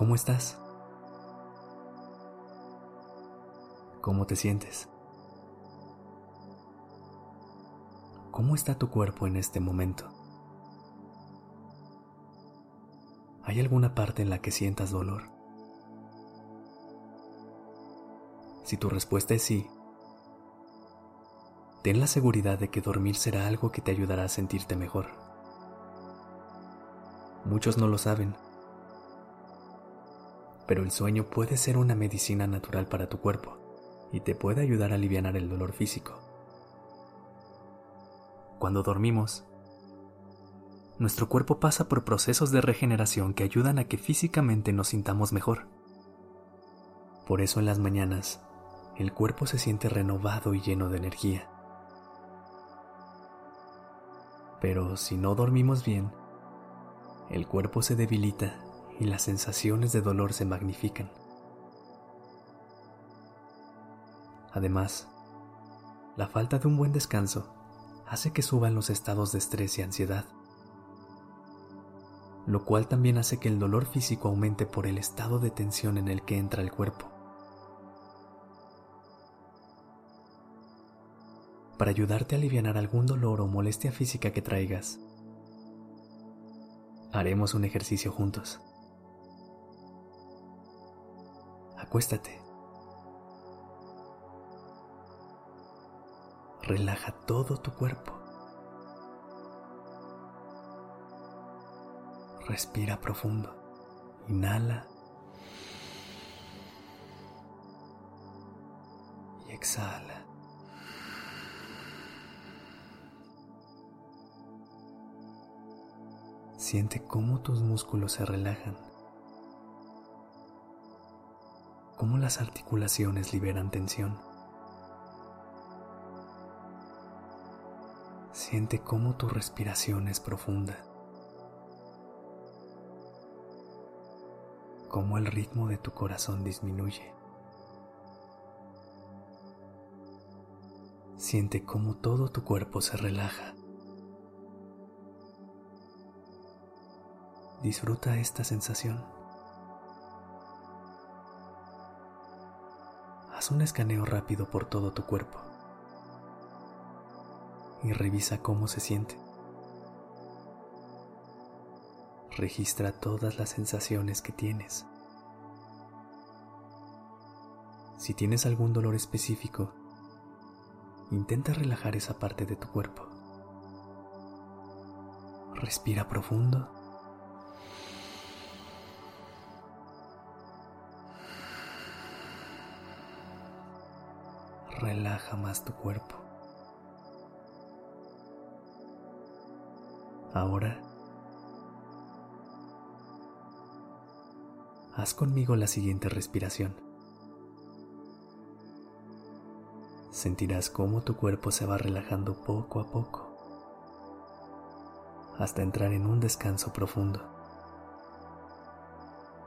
¿Cómo estás? ¿Cómo te sientes? ¿Cómo está tu cuerpo en este momento? ¿Hay alguna parte en la que sientas dolor? Si tu respuesta es sí, ten la seguridad de que dormir será algo que te ayudará a sentirte mejor. Muchos no lo saben, pero el sueño puede ser una medicina natural para tu cuerpo y te puede ayudar a aliviar el dolor físico. Cuando dormimos, nuestro cuerpo pasa por procesos de regeneración que ayudan a que físicamente nos sintamos mejor. Por eso en las mañanas, el cuerpo se siente renovado y lleno de energía. Pero si no dormimos bien, el cuerpo se debilita y las sensaciones de dolor se magnifican. Además, la falta de un buen descanso hace que suban los estados de estrés y ansiedad, lo cual también hace que el dolor físico aumente por el estado de tensión en el que entra el cuerpo. para ayudarte a aliviar algún dolor o molestia física que traigas. Haremos un ejercicio juntos. Acuéstate. Relaja todo tu cuerpo. Respira profundo. Inhala. Y exhala. Siente cómo tus músculos se relajan, cómo las articulaciones liberan tensión. Siente cómo tu respiración es profunda, cómo el ritmo de tu corazón disminuye. Siente cómo todo tu cuerpo se relaja. Disfruta esta sensación. Haz un escaneo rápido por todo tu cuerpo y revisa cómo se siente. Registra todas las sensaciones que tienes. Si tienes algún dolor específico, intenta relajar esa parte de tu cuerpo. Respira profundo relaja más tu cuerpo. Ahora, haz conmigo la siguiente respiración. Sentirás cómo tu cuerpo se va relajando poco a poco hasta entrar en un descanso profundo.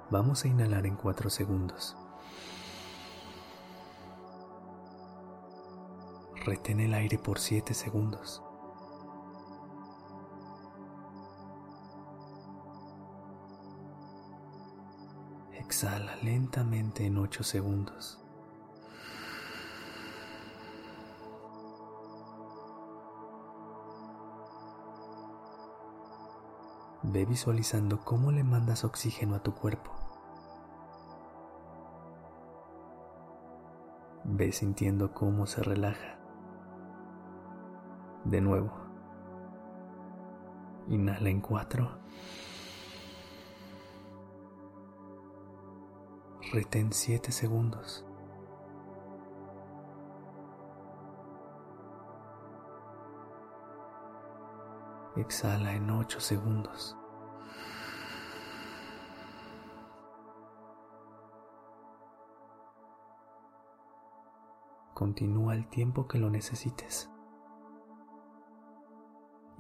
Vamos a inhalar en cuatro segundos. Retén el aire por 7 segundos. Exhala lentamente en 8 segundos. Ve visualizando cómo le mandas oxígeno a tu cuerpo. Ve sintiendo cómo se relaja. De nuevo. Inhala en cuatro. Retén siete segundos. Exhala en ocho segundos. Continúa el tiempo que lo necesites.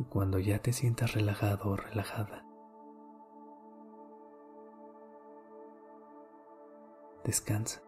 Cuando ya te sientas relajado o relajada, descansa.